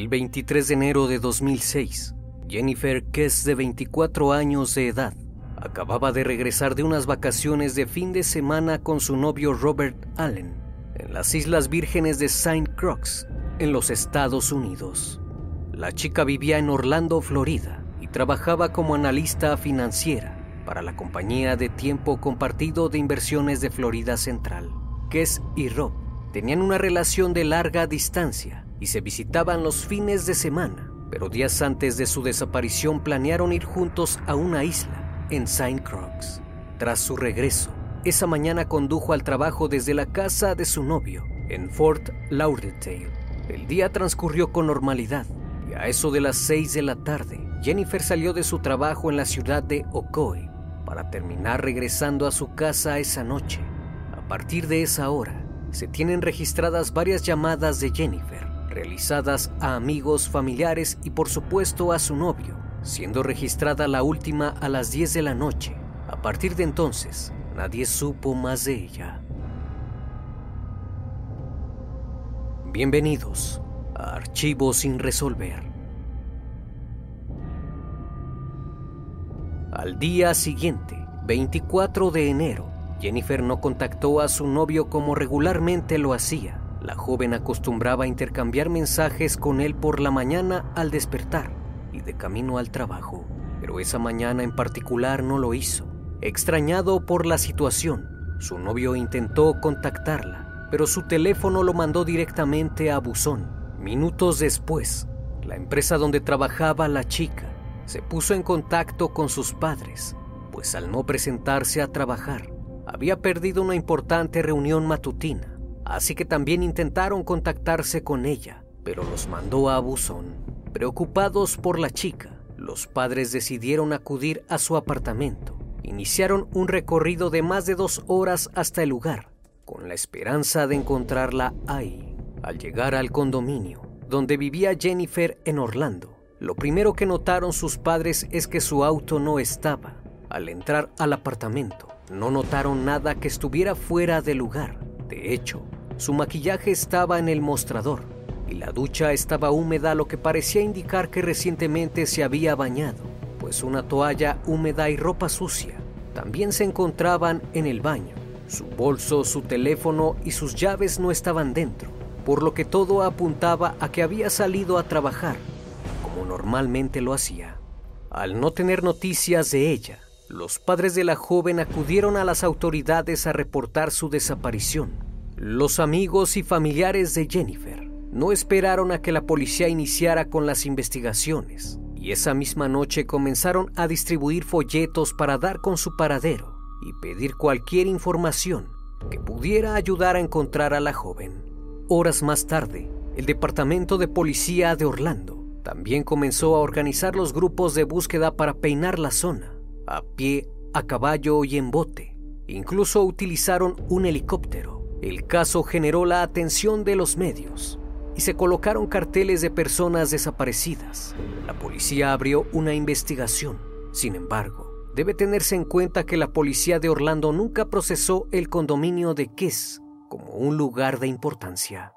El 23 de enero de 2006, Jennifer Kess, de 24 años de edad, acababa de regresar de unas vacaciones de fin de semana con su novio Robert Allen en las Islas Vírgenes de St. Croix, en los Estados Unidos. La chica vivía en Orlando, Florida, y trabajaba como analista financiera para la compañía de tiempo compartido de inversiones de Florida Central. Kess y Rob tenían una relación de larga distancia y se visitaban los fines de semana, pero días antes de su desaparición planearon ir juntos a una isla en St. Croix. Tras su regreso, esa mañana condujo al trabajo desde la casa de su novio en Fort Lauderdale. El día transcurrió con normalidad y a eso de las 6 de la tarde, Jennifer salió de su trabajo en la ciudad de Ocoee para terminar regresando a su casa esa noche. A partir de esa hora, se tienen registradas varias llamadas de Jennifer realizadas a amigos, familiares y por supuesto a su novio, siendo registrada la última a las 10 de la noche. A partir de entonces, nadie supo más de ella. Bienvenidos a Archivos sin resolver. Al día siguiente, 24 de enero, Jennifer no contactó a su novio como regularmente lo hacía. La joven acostumbraba intercambiar mensajes con él por la mañana al despertar y de camino al trabajo, pero esa mañana en particular no lo hizo. Extrañado por la situación, su novio intentó contactarla, pero su teléfono lo mandó directamente a buzón. Minutos después, la empresa donde trabajaba la chica se puso en contacto con sus padres, pues al no presentarse a trabajar, había perdido una importante reunión matutina así que también intentaron contactarse con ella, pero los mandó a buzón. Preocupados por la chica, los padres decidieron acudir a su apartamento. Iniciaron un recorrido de más de dos horas hasta el lugar, con la esperanza de encontrarla ahí. Al llegar al condominio, donde vivía Jennifer en Orlando, lo primero que notaron sus padres es que su auto no estaba. Al entrar al apartamento, no notaron nada que estuviera fuera de lugar. De hecho, su maquillaje estaba en el mostrador y la ducha estaba húmeda, lo que parecía indicar que recientemente se había bañado. pues una toalla húmeda y ropa sucia también se encontraban en el baño. Su bolso, su teléfono y sus llaves no estaban dentro, por lo que todo apuntaba a que había salido a trabajar, como normalmente lo hacía. Al no tener noticias de ella, los padres de la joven acudieron a las autoridades a reportar su desaparición. Los amigos y familiares de Jennifer no esperaron a que la policía iniciara con las investigaciones y esa misma noche comenzaron a distribuir folletos para dar con su paradero y pedir cualquier información que pudiera ayudar a encontrar a la joven. Horas más tarde, el Departamento de Policía de Orlando también comenzó a organizar los grupos de búsqueda para peinar la zona, a pie, a caballo y en bote. Incluso utilizaron un helicóptero. El caso generó la atención de los medios y se colocaron carteles de personas desaparecidas. La policía abrió una investigación. Sin embargo, debe tenerse en cuenta que la policía de Orlando nunca procesó el condominio de Kiss como un lugar de importancia.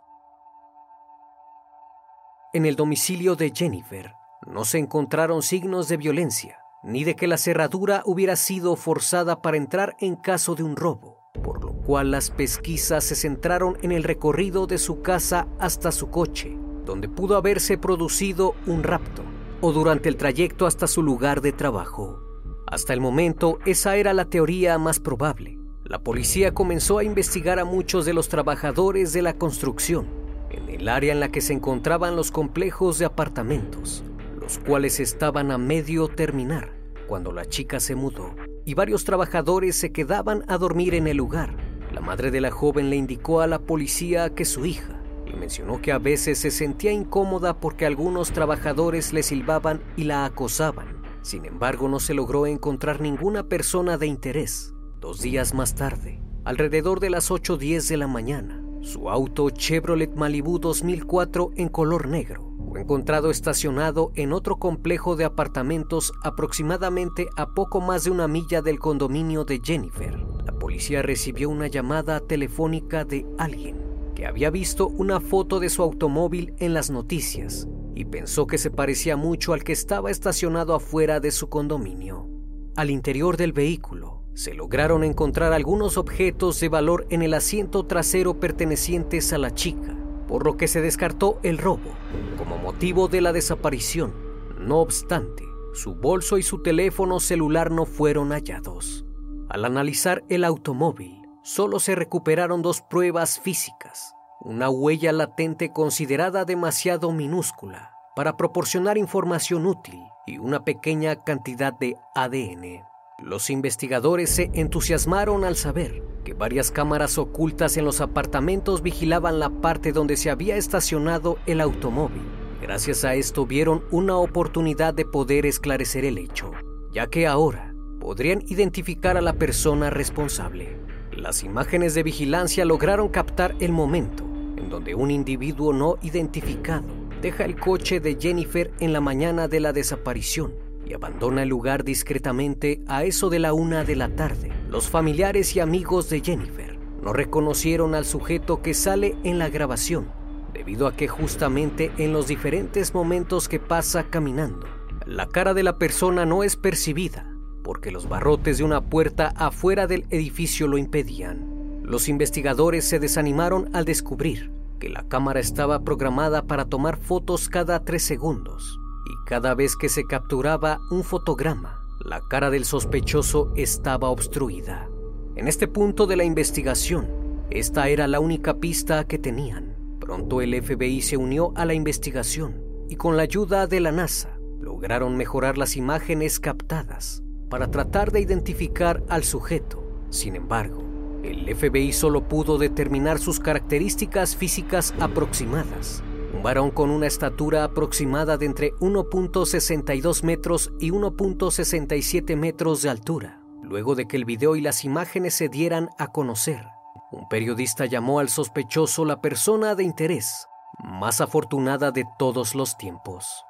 En el domicilio de Jennifer no se encontraron signos de violencia, ni de que la cerradura hubiera sido forzada para entrar en caso de un robo por lo cual las pesquisas se centraron en el recorrido de su casa hasta su coche, donde pudo haberse producido un rapto, o durante el trayecto hasta su lugar de trabajo. Hasta el momento, esa era la teoría más probable. La policía comenzó a investigar a muchos de los trabajadores de la construcción, en el área en la que se encontraban los complejos de apartamentos, los cuales estaban a medio terminar cuando la chica se mudó y varios trabajadores se quedaban a dormir en el lugar. La madre de la joven le indicó a la policía que su hija y mencionó que a veces se sentía incómoda porque algunos trabajadores le silbaban y la acosaban. Sin embargo, no se logró encontrar ninguna persona de interés. Dos días más tarde, alrededor de las 8.10 de la mañana, su auto Chevrolet Malibu 2004 en color negro fue encontrado estacionado en otro complejo de apartamentos aproximadamente a poco más de una milla del condominio de Jennifer. La policía recibió una llamada telefónica de alguien que había visto una foto de su automóvil en las noticias y pensó que se parecía mucho al que estaba estacionado afuera de su condominio. Al interior del vehículo se lograron encontrar algunos objetos de valor en el asiento trasero pertenecientes a la chica, por lo que se descartó el robo como motivo de la desaparición. No obstante, su bolso y su teléfono celular no fueron hallados. Al analizar el automóvil, solo se recuperaron dos pruebas físicas, una huella latente considerada demasiado minúscula para proporcionar información útil y una pequeña cantidad de ADN. Los investigadores se entusiasmaron al saber que varias cámaras ocultas en los apartamentos vigilaban la parte donde se había estacionado el automóvil. Gracias a esto vieron una oportunidad de poder esclarecer el hecho, ya que ahora podrían identificar a la persona responsable. Las imágenes de vigilancia lograron captar el momento en donde un individuo no identificado deja el coche de Jennifer en la mañana de la desaparición y abandona el lugar discretamente a eso de la una de la tarde. Los familiares y amigos de Jennifer no reconocieron al sujeto que sale en la grabación, debido a que justamente en los diferentes momentos que pasa caminando, la cara de la persona no es percibida, porque los barrotes de una puerta afuera del edificio lo impedían. Los investigadores se desanimaron al descubrir que la cámara estaba programada para tomar fotos cada tres segundos y cada vez que se capturaba un fotograma, la cara del sospechoso estaba obstruida. En este punto de la investigación, esta era la única pista que tenían. Pronto el FBI se unió a la investigación y con la ayuda de la NASA lograron mejorar las imágenes captadas para tratar de identificar al sujeto. Sin embargo, el FBI solo pudo determinar sus características físicas aproximadas un varón con una estatura aproximada de entre 1.62 metros y 1.67 metros de altura. Luego de que el video y las imágenes se dieran a conocer, un periodista llamó al sospechoso la persona de interés más afortunada de todos los tiempos.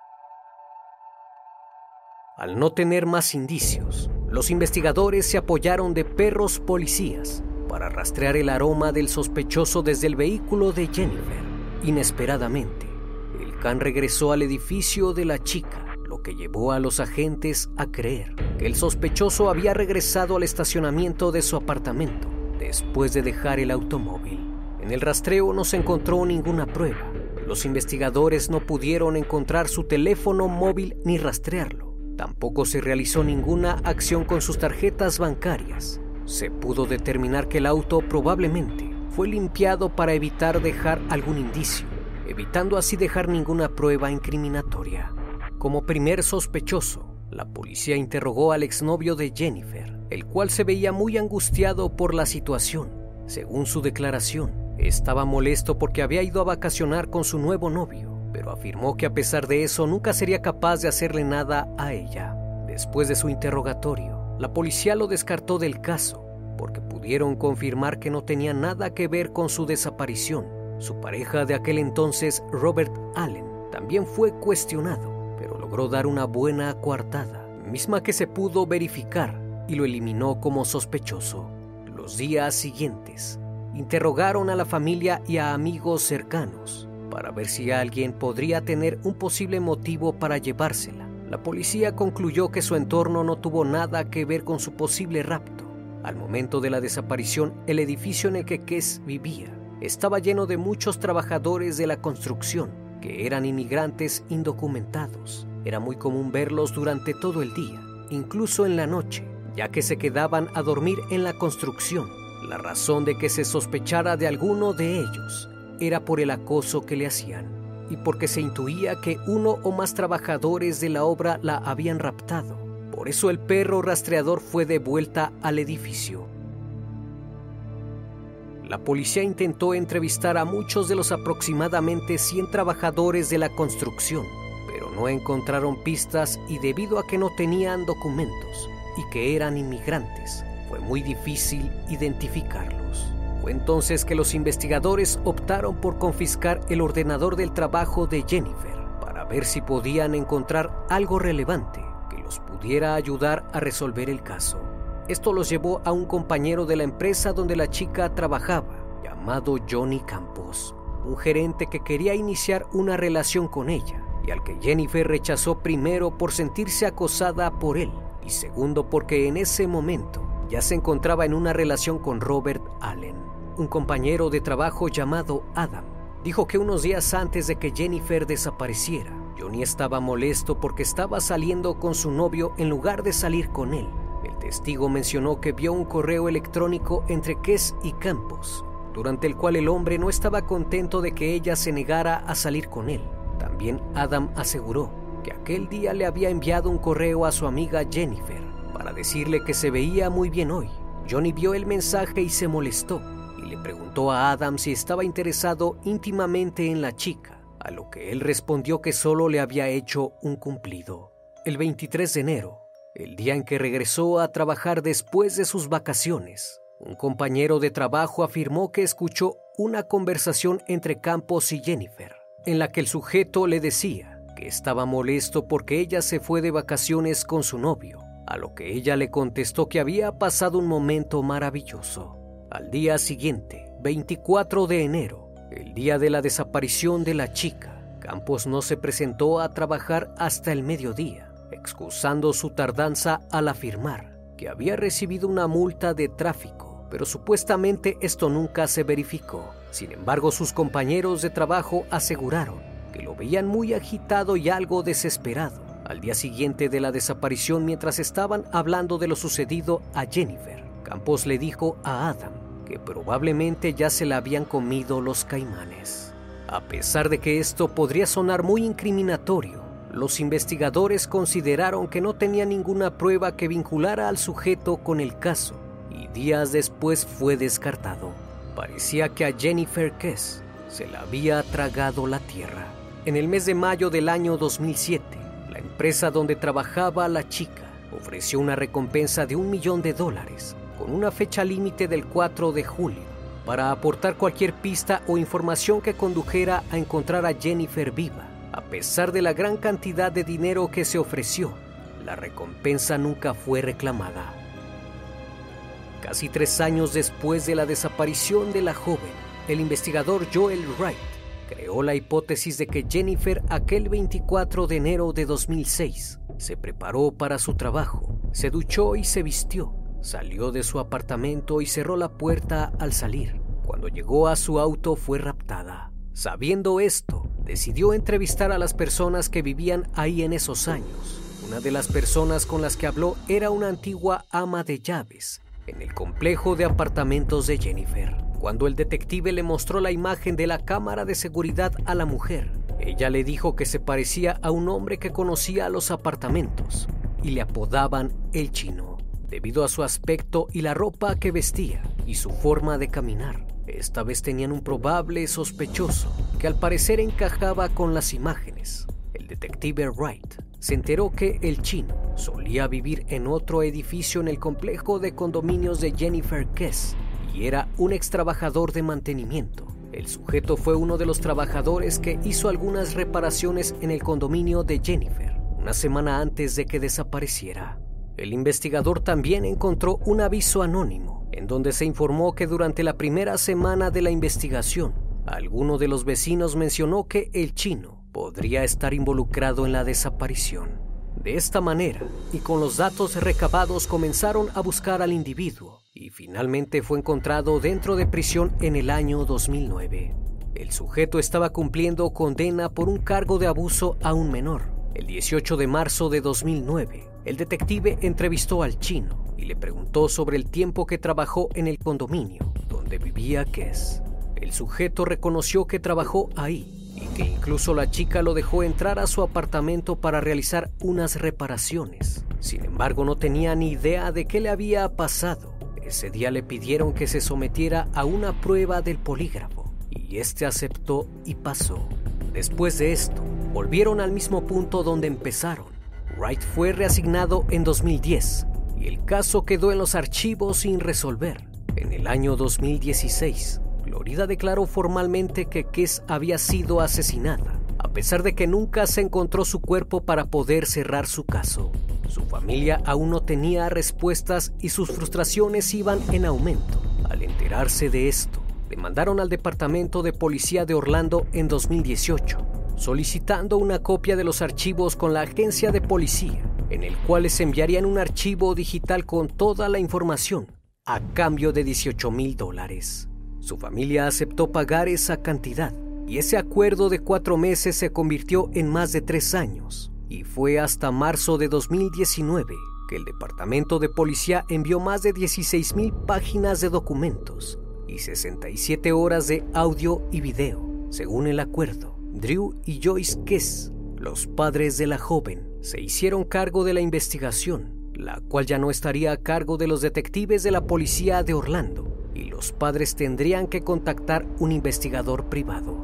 Al no tener más indicios, los investigadores se apoyaron de perros policías para rastrear el aroma del sospechoso desde el vehículo de Jennifer. Inesperadamente, el can regresó al edificio de la chica, lo que llevó a los agentes a creer que el sospechoso había regresado al estacionamiento de su apartamento después de dejar el automóvil. En el rastreo no se encontró ninguna prueba. Los investigadores no pudieron encontrar su teléfono móvil ni rastrearlo. Tampoco se realizó ninguna acción con sus tarjetas bancarias. Se pudo determinar que el auto probablemente fue limpiado para evitar dejar algún indicio, evitando así dejar ninguna prueba incriminatoria. Como primer sospechoso, la policía interrogó al exnovio de Jennifer, el cual se veía muy angustiado por la situación. Según su declaración, estaba molesto porque había ido a vacacionar con su nuevo novio, pero afirmó que a pesar de eso nunca sería capaz de hacerle nada a ella. Después de su interrogatorio, la policía lo descartó del caso pudieron confirmar que no tenía nada que ver con su desaparición. Su pareja de aquel entonces, Robert Allen, también fue cuestionado pero logró dar una buena coartada, misma que se pudo verificar y lo eliminó como sospechoso. Los días siguientes, interrogaron a la familia y a amigos cercanos para ver si alguien podría tener un posible motivo para llevársela. La policía concluyó que su entorno no tuvo nada que ver con su posible rapto. Al momento de la desaparición, el edificio en el que Kess vivía estaba lleno de muchos trabajadores de la construcción que eran inmigrantes indocumentados. Era muy común verlos durante todo el día, incluso en la noche, ya que se quedaban a dormir en la construcción. La razón de que se sospechara de alguno de ellos era por el acoso que le hacían y porque se intuía que uno o más trabajadores de la obra la habían raptado. Por eso el perro rastreador fue de vuelta al edificio la policía intentó entrevistar a muchos de los aproximadamente 100 trabajadores de la construcción, pero no encontraron pistas y debido a que no tenían documentos y que eran inmigrantes, fue muy difícil identificarlos. Fue entonces que los investigadores optaron por confiscar el ordenador del trabajo de Jennifer para ver si podían encontrar algo relevante pudiera ayudar a resolver el caso. Esto los llevó a un compañero de la empresa donde la chica trabajaba, llamado Johnny Campos, un gerente que quería iniciar una relación con ella y al que Jennifer rechazó primero por sentirse acosada por él y segundo porque en ese momento ya se encontraba en una relación con Robert Allen, un compañero de trabajo llamado Adam. Dijo que unos días antes de que Jennifer desapareciera, Johnny estaba molesto porque estaba saliendo con su novio en lugar de salir con él el testigo mencionó que vio un correo electrónico entre Kess y Campos, durante el cual el hombre no estaba contento de que ella se negara a salir con él. También Adam aseguró que aquel día le había enviado un correo a su amiga Jennifer para decirle que se veía muy bien hoy. Johnny vio el mensaje y se molestó y le preguntó a Adam si estaba interesado íntimamente en la chica, a lo que él respondió que solo le había hecho un cumplido. El 23 de enero, el día en que regresó a trabajar después de sus vacaciones, un compañero de trabajo afirmó que escuchó una conversación entre Campos y Jennifer, en la que el sujeto le decía que estaba molesto porque ella se fue de vacaciones con su novio, a lo que ella le contestó que había pasado un momento maravilloso. Al día siguiente, 24 de enero, el día de la desaparición de la chica, Campos no se presentó a trabajar hasta el mediodía excusando su tardanza al afirmar que había recibido una multa de tráfico, pero supuestamente esto nunca se verificó. Sin embargo, sus compañeros de trabajo aseguraron que lo veían muy agitado y algo desesperado. Al día siguiente de la desaparición, mientras estaban hablando de lo sucedido a Jennifer, Campos le dijo a Adam que probablemente ya se la habían comido los caimanes. A pesar de que esto podría sonar muy incriminatorio, los investigadores consideraron que no tenía ninguna prueba que vinculara al sujeto con el caso y días después fue descartado. Parecía que a Jennifer Kess se la había tragado la tierra. En el mes de mayo del año 2007, la empresa donde trabajaba la chica ofreció una recompensa de un millón de dólares con una fecha límite del 4 de julio para aportar cualquier pista o información que condujera a encontrar a Jennifer viva. A pesar de la gran cantidad de dinero que se ofreció, la recompensa nunca fue reclamada. Casi tres años después de la desaparición de la joven, el investigador Joel Wright creó la hipótesis de que Jennifer aquel 24 de enero de 2006 se preparó para su trabajo, se duchó y se vistió, salió de su apartamento y cerró la puerta al salir. Cuando llegó a su auto fue raptada. Sabiendo esto, decidió entrevistar a las personas que vivían ahí en esos años. Una de las personas con las que habló era una antigua ama de llaves en el complejo de apartamentos de Jennifer. Cuando el detective le mostró la imagen de la cámara de seguridad a la mujer, ella le dijo que se parecía a un hombre que conocía los apartamentos y le apodaban el chino, debido a su aspecto y la ropa que vestía y su forma de caminar. Esta vez tenían un probable sospechoso que al parecer encajaba con las imágenes. El detective Wright se enteró que el chino solía vivir en otro edificio en el complejo de condominios de Jennifer Kess y era un ex trabajador de mantenimiento. El sujeto fue uno de los trabajadores que hizo algunas reparaciones en el condominio de Jennifer una semana antes de que desapareciera. El investigador también encontró un aviso anónimo en donde se informó que durante la primera semana de la investigación, alguno de los vecinos mencionó que el chino podría estar involucrado en la desaparición. De esta manera, y con los datos recabados comenzaron a buscar al individuo, y finalmente fue encontrado dentro de prisión en el año 2009. El sujeto estaba cumpliendo condena por un cargo de abuso a un menor. El 18 de marzo de 2009, el detective entrevistó al chino y le preguntó sobre el tiempo que trabajó en el condominio donde vivía Kess. El sujeto reconoció que trabajó ahí y que incluso la chica lo dejó entrar a su apartamento para realizar unas reparaciones. Sin embargo, no tenía ni idea de qué le había pasado. Ese día le pidieron que se sometiera a una prueba del polígrafo y este aceptó y pasó. Después de esto, volvieron al mismo punto donde empezaron. Wright fue reasignado en 2010 y el caso quedó en los archivos sin resolver. En el año 2016, Florida declaró formalmente que Kess había sido asesinada, a pesar de que nunca se encontró su cuerpo para poder cerrar su caso. Su familia aún no tenía respuestas y sus frustraciones iban en aumento. Al enterarse de esto, demandaron al Departamento de Policía de Orlando en 2018, solicitando una copia de los archivos con la agencia de policía, en el cual les enviarían un archivo digital con toda la información, a cambio de 18 mil dólares. Su familia aceptó pagar esa cantidad y ese acuerdo de cuatro meses se convirtió en más de tres años y fue hasta marzo de 2019 que el Departamento de Policía envió más de 16 mil páginas de documentos y 67 horas de audio y video. Según el acuerdo, Drew y Joyce Kess, los padres de la joven, se hicieron cargo de la investigación, la cual ya no estaría a cargo de los detectives de la policía de Orlando y los padres tendrían que contactar un investigador privado.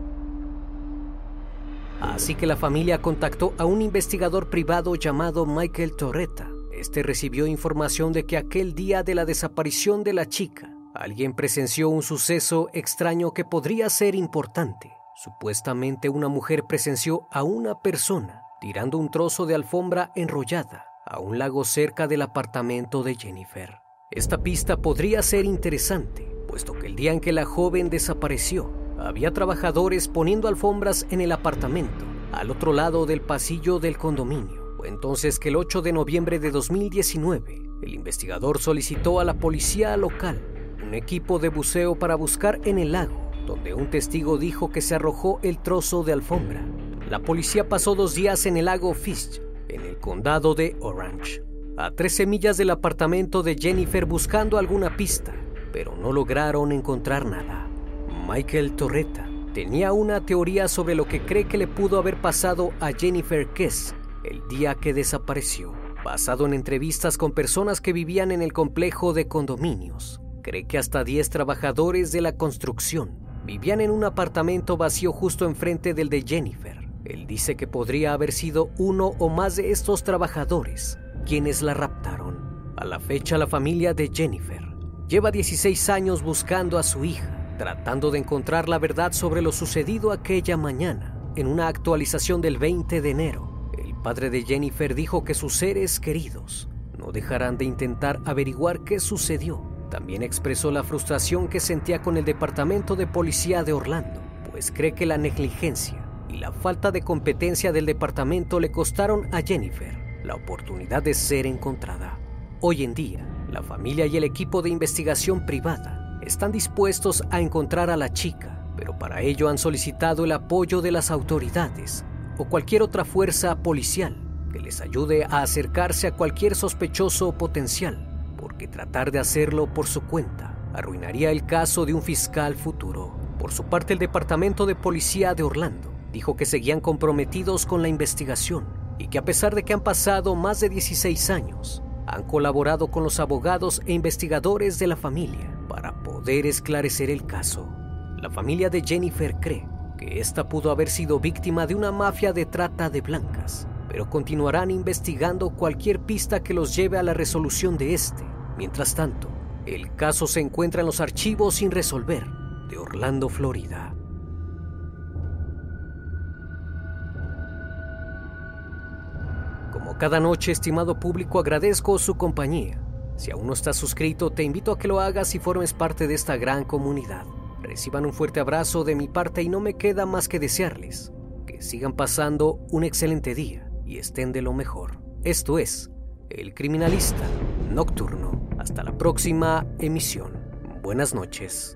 Así que la familia contactó a un investigador privado llamado Michael Torretta. Este recibió información de que aquel día de la desaparición de la chica, alguien presenció un suceso extraño que podría ser importante. Supuestamente una mujer presenció a una persona tirando un trozo de alfombra enrollada a un lago cerca del apartamento de Jennifer. Esta pista podría ser interesante, puesto que el día en que la joven desapareció, había trabajadores poniendo alfombras en el apartamento, al otro lado del pasillo del condominio. Fue entonces que el 8 de noviembre de 2019, el investigador solicitó a la policía local un equipo de buceo para buscar en el lago, donde un testigo dijo que se arrojó el trozo de alfombra. La policía pasó dos días en el lago Fish, en el condado de Orange, a tres semillas del apartamento de Jennifer buscando alguna pista, pero no lograron encontrar nada. Michael Torreta tenía una teoría sobre lo que cree que le pudo haber pasado a Jennifer Kess el día que desapareció. Basado en entrevistas con personas que vivían en el complejo de condominios, cree que hasta 10 trabajadores de la construcción vivían en un apartamento vacío justo enfrente del de Jennifer. Él dice que podría haber sido uno o más de estos trabajadores quienes la raptaron. A la fecha la familia de Jennifer lleva 16 años buscando a su hija, tratando de encontrar la verdad sobre lo sucedido aquella mañana. En una actualización del 20 de enero, el padre de Jennifer dijo que sus seres queridos no dejarán de intentar averiguar qué sucedió. También expresó la frustración que sentía con el Departamento de Policía de Orlando, pues cree que la negligencia y la falta de competencia del departamento le costaron a Jennifer la oportunidad de ser encontrada. Hoy en día, la familia y el equipo de investigación privada están dispuestos a encontrar a la chica, pero para ello han solicitado el apoyo de las autoridades o cualquier otra fuerza policial que les ayude a acercarse a cualquier sospechoso potencial, porque tratar de hacerlo por su cuenta arruinaría el caso de un fiscal futuro. Por su parte, el Departamento de Policía de Orlando dijo que seguían comprometidos con la investigación y que a pesar de que han pasado más de 16 años, han colaborado con los abogados e investigadores de la familia para poder esclarecer el caso. La familia de Jennifer cree que esta pudo haber sido víctima de una mafia de trata de blancas, pero continuarán investigando cualquier pista que los lleve a la resolución de este. Mientras tanto, el caso se encuentra en los archivos sin resolver de Orlando, Florida. Como cada noche, estimado público, agradezco su compañía. Si aún no estás suscrito, te invito a que lo hagas y formes parte de esta gran comunidad. Reciban un fuerte abrazo de mi parte y no me queda más que desearles que sigan pasando un excelente día y estén de lo mejor. Esto es El Criminalista Nocturno. Hasta la próxima emisión. Buenas noches.